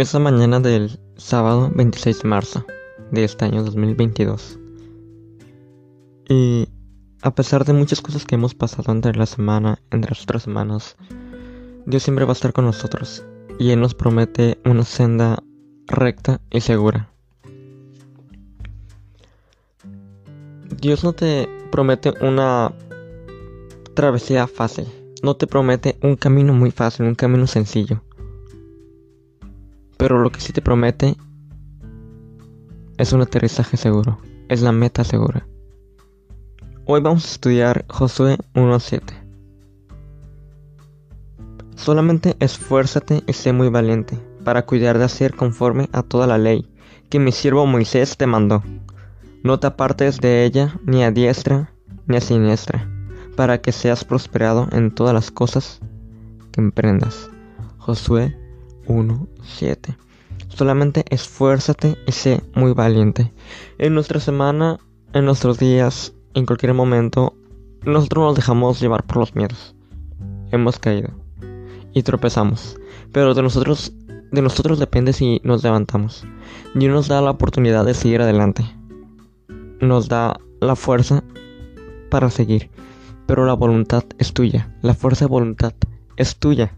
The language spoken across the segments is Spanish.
Es la mañana del sábado 26 de marzo de este año 2022. Y a pesar de muchas cosas que hemos pasado entre la semana, entre las otras semanas, Dios siempre va a estar con nosotros y Él nos promete una senda recta y segura. Dios no te promete una travesía fácil, no te promete un camino muy fácil, un camino sencillo. Pero lo que sí te promete es un aterrizaje seguro, es la meta segura. Hoy vamos a estudiar Josué 1.7. Solamente esfuérzate y sé muy valiente para cuidar de hacer conforme a toda la ley que mi siervo Moisés te mandó. No te apartes de ella ni a diestra ni a siniestra, para que seas prosperado en todas las cosas que emprendas. Josué 1.7. Solamente esfuérzate y sé muy valiente. En nuestra semana, en nuestros días, en cualquier momento, nosotros nos dejamos llevar por los miedos. Hemos caído y tropezamos, pero de nosotros, de nosotros depende si nos levantamos. Dios nos da la oportunidad de seguir adelante. Nos da la fuerza para seguir, pero la voluntad es tuya. La fuerza de voluntad es tuya.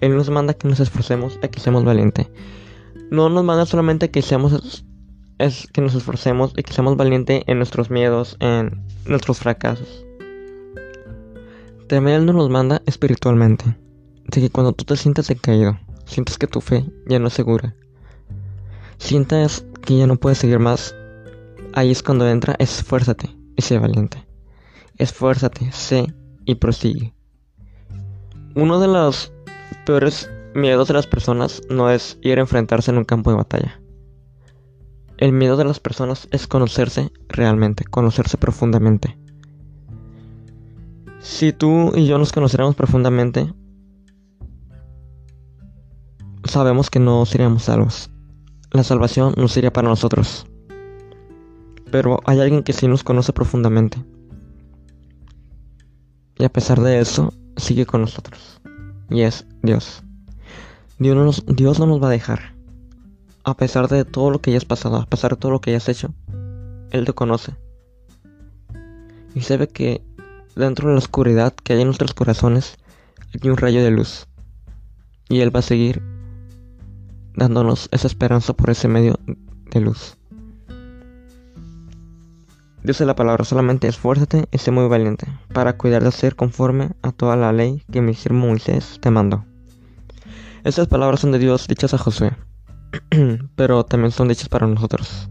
Él nos manda que nos esforcemos a que seamos valientes. No nos manda solamente que seamos es que nos esforcemos y que seamos valientes en nuestros miedos, en nuestros fracasos. También Él nos manda espiritualmente. De que cuando tú te sientas decaído, sientes que tu fe ya no es segura, sientas que ya no puedes seguir más, ahí es cuando entra esfuérzate y sé valiente. Esfuérzate, sé y prosigue. Uno de los peores miedos de las personas no es ir a enfrentarse en un campo de batalla. El miedo de las personas es conocerse realmente, conocerse profundamente. Si tú y yo nos conociéramos profundamente, sabemos que no seríamos salvos. La salvación no sería para nosotros. Pero hay alguien que sí nos conoce profundamente. Y a pesar de eso, sigue con nosotros y es Dios. Dios no, nos, va a dejar. A pesar de todo lo que hayas pasado, a pesar de todo lo que hayas hecho, Él te conoce. Y sabe que dentro de la oscuridad que hay en nuestros corazones hay un rayo de luz. Y Él va a seguir dándonos esa esperanza por ese medio de luz. Dice la palabra, solamente esfuérzate y sé muy valiente, para cuidar de ser conforme a toda la ley que mi siervo Moisés te mandó. Estas palabras son de Dios dichas a Josué, pero también son dichas para nosotros.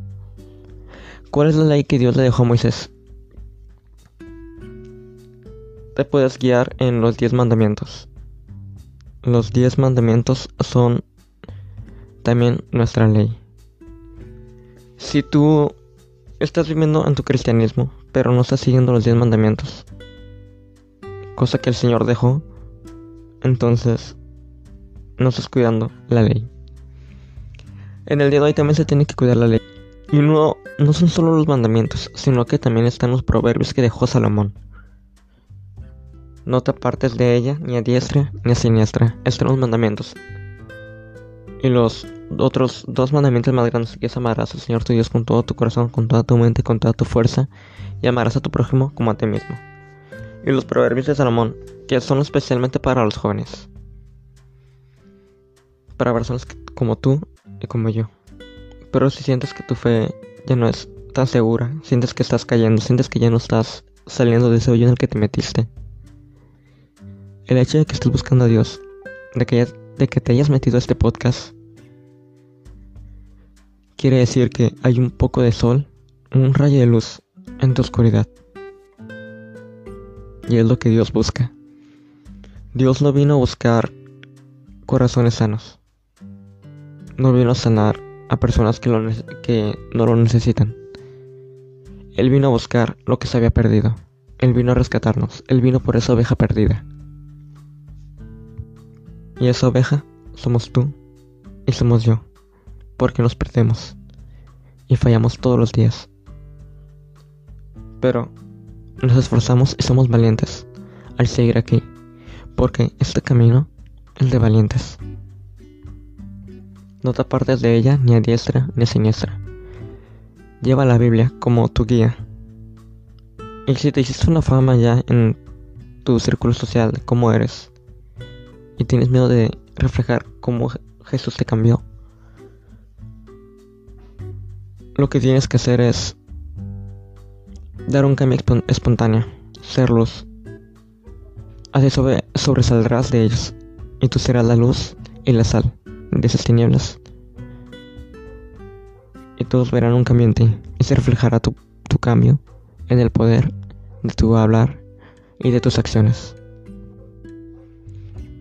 ¿Cuál es la ley que Dios le dejó a Moisés? Te puedes guiar en los diez mandamientos. Los diez mandamientos son también nuestra ley. Si tú estás viviendo en tu cristianismo, pero no estás siguiendo los 10 mandamientos, cosa que el Señor dejó, entonces no estás cuidando la ley. En el día de hoy también se tiene que cuidar la ley. Y no, no son solo los mandamientos, sino que también están los proverbios que dejó Salomón. No te apartes de ella, ni a diestra ni a siniestra. Están los mandamientos. Y los otros dos mandamientos más grandes que es amarás al Señor tu Dios con todo tu corazón, con toda tu mente, con toda tu fuerza, y amarás a tu prójimo como a ti mismo. Y los proverbios de Salomón, que son especialmente para los jóvenes. Para personas como tú y como yo. Pero si sientes que tu fe ya no es tan segura, sientes que estás cayendo, sientes que ya no estás saliendo de ese hoyo en el que te metiste. El hecho de que estés buscando a Dios, de que, de que te hayas metido a este podcast, quiere decir que hay un poco de sol, un rayo de luz en tu oscuridad. Y es lo que Dios busca. Dios no vino a buscar corazones sanos. No vino a sanar a personas que, que no lo necesitan. Él vino a buscar lo que se había perdido. Él vino a rescatarnos. Él vino por esa oveja perdida. Y esa oveja somos tú y somos yo porque nos perdemos y fallamos todos los días. Pero nos esforzamos y somos valientes al seguir aquí, porque este camino es de valientes. No te apartes de ella ni a diestra ni a siniestra. Lleva la Biblia como tu guía. Y si te hiciste una fama ya en tu círculo social cómo eres y tienes miedo de reflejar cómo Jesús te cambió, lo que tienes que hacer es dar un cambio espontáneo, ser luz. Así sobre, sobresaldrás de ellos y tú serás la luz y la sal de esas tinieblas y todos verán un cambio en ti y se reflejará tu cambio en el poder de tu hablar y de tus acciones.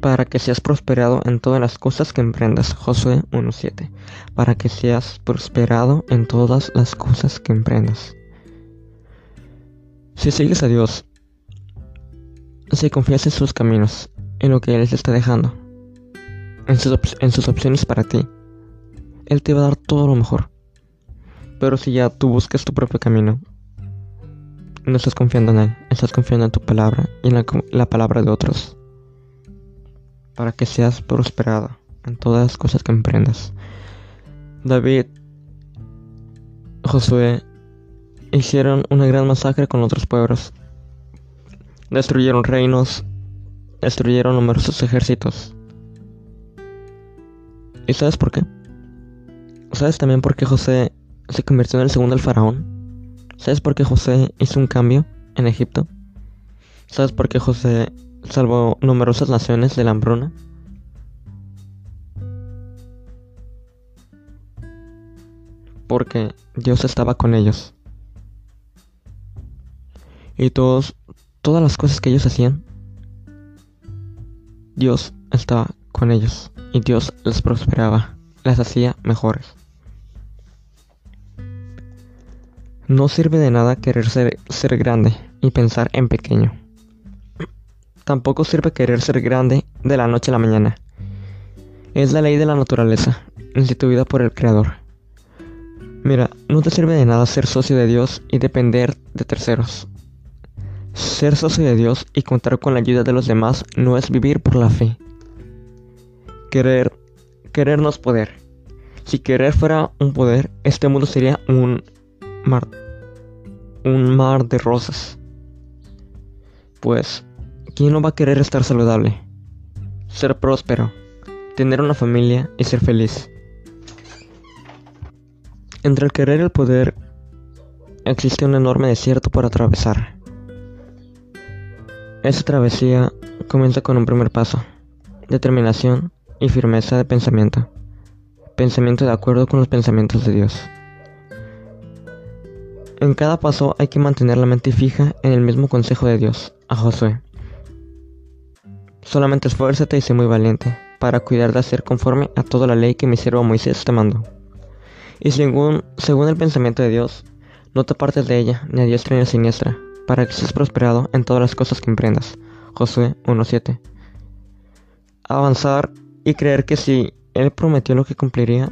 Para que seas prosperado en todas las cosas que emprendas. Josué 1.7. Para que seas prosperado en todas las cosas que emprendas. Si sigues a Dios, si confías en sus caminos, en lo que Él te está dejando, en sus, en sus opciones para ti, Él te va a dar todo lo mejor. Pero si ya tú buscas tu propio camino, no estás confiando en Él, estás confiando en tu palabra y en la, palabra de otros. Para que seas prosperado en todas las cosas que emprendas. David, Josué, hicieron una gran masacre con otros pueblos. Destruyeron reinos, destruyeron numerosos ejércitos. ¿Y sabes por qué? ¿Sabes también por qué José se convirtió en el segundo al faraón. ¿Sabes por qué José hizo un cambio en Egipto? ¿Sabes por qué José salvó numerosas naciones de la hambruna? Porque Dios estaba con ellos. Y todos, todas las cosas que ellos hacían, Dios estaba con ellos. Y Dios les prosperaba, las hacía mejores. No sirve de nada querer ser, ser grande y pensar en pequeño. Tampoco sirve querer ser grande de la noche a la mañana. Es la ley de la naturaleza, instituida por el Creador. Mira, no te sirve de nada ser socio de Dios y depender de terceros. Ser socio de Dios y contar con la ayuda de los demás no es vivir por la fe. Querer, querer no es poder. Si querer fuera un poder, este mundo sería un mar, un mar de rosas. Pues, ¿quién no va a querer estar saludable? Ser próspero, tener una familia y ser feliz. Entre el querer y el poder existe un enorme desierto por atravesar. Esa travesía comienza con un primer paso, determinación y firmeza de pensamiento, pensamiento de acuerdo con los pensamientos de Dios. En cada paso hay que mantener la mente fija en el mismo consejo de Dios, a Josué. Solamente esfuérzate y sé muy valiente, para cuidar de hacer conforme a toda la ley que mi siervo Moisés te mandó. Y según, según el pensamiento de Dios, no te apartes de ella, ni a diestra ni a siniestra, para que seas prosperado en todas las cosas que emprendas. Josué 1.7. Avanzar y creer que si Él prometió lo que cumpliría,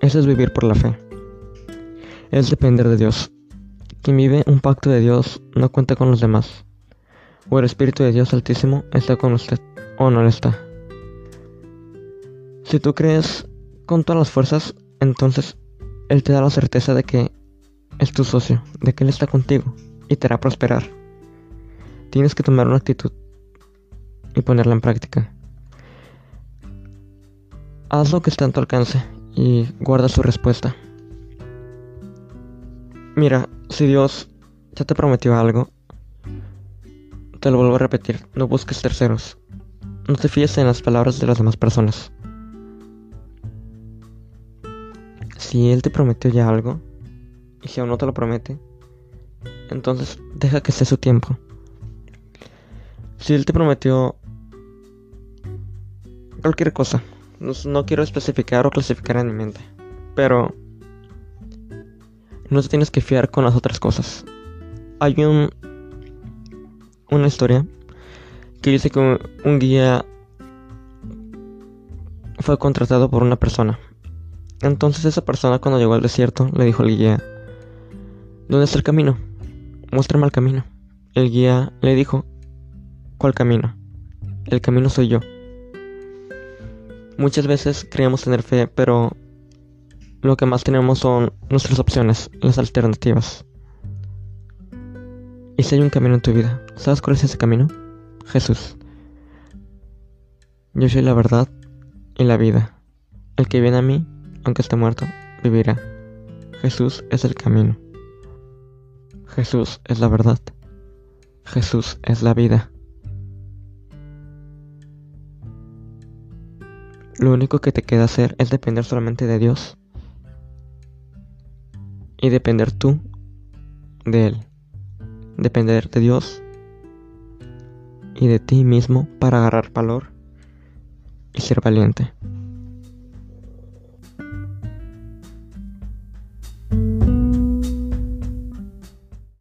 eso es vivir por la fe es depender de Dios. Quien vive un pacto de Dios no cuenta con los demás. O el Espíritu de Dios Altísimo está con usted o no lo está. Si tú crees con todas las fuerzas, entonces Él te da la certeza de que es tu socio, de que Él está contigo y te hará prosperar. Tienes que tomar una actitud y ponerla en práctica. Haz lo que está en tu alcance y guarda su respuesta. Mira, si Dios ya te prometió algo, te lo vuelvo a repetir, no busques terceros. No te fíes en las palabras de las demás personas. Si Él te prometió ya algo, y si aún no te lo promete, entonces deja que sea su tiempo. Si Él te prometió cualquier cosa, no, no quiero especificar o clasificar en mi mente, pero no te tienes que fiar con las otras cosas. Hay un una historia que dice que un guía fue contratado por una persona. Entonces esa persona cuando llegó al desierto le dijo al guía, ¿dónde está el camino? Muéstrame el camino. El guía le dijo, ¿cuál camino? El camino soy yo. Muchas veces creemos tener fe, pero lo que más tenemos son nuestras opciones, las alternativas. Y si hay un camino en tu vida, ¿sabes cuál es ese camino? Jesús. Yo soy la verdad y la vida. El que viene a mí, aunque esté muerto, vivirá. Jesús es el camino. Jesús es la verdad. Jesús es la vida. Lo único que te queda hacer es depender solamente de Dios y depender tú de Él. Depender de Dios y de ti mismo para agarrar valor y ser valiente.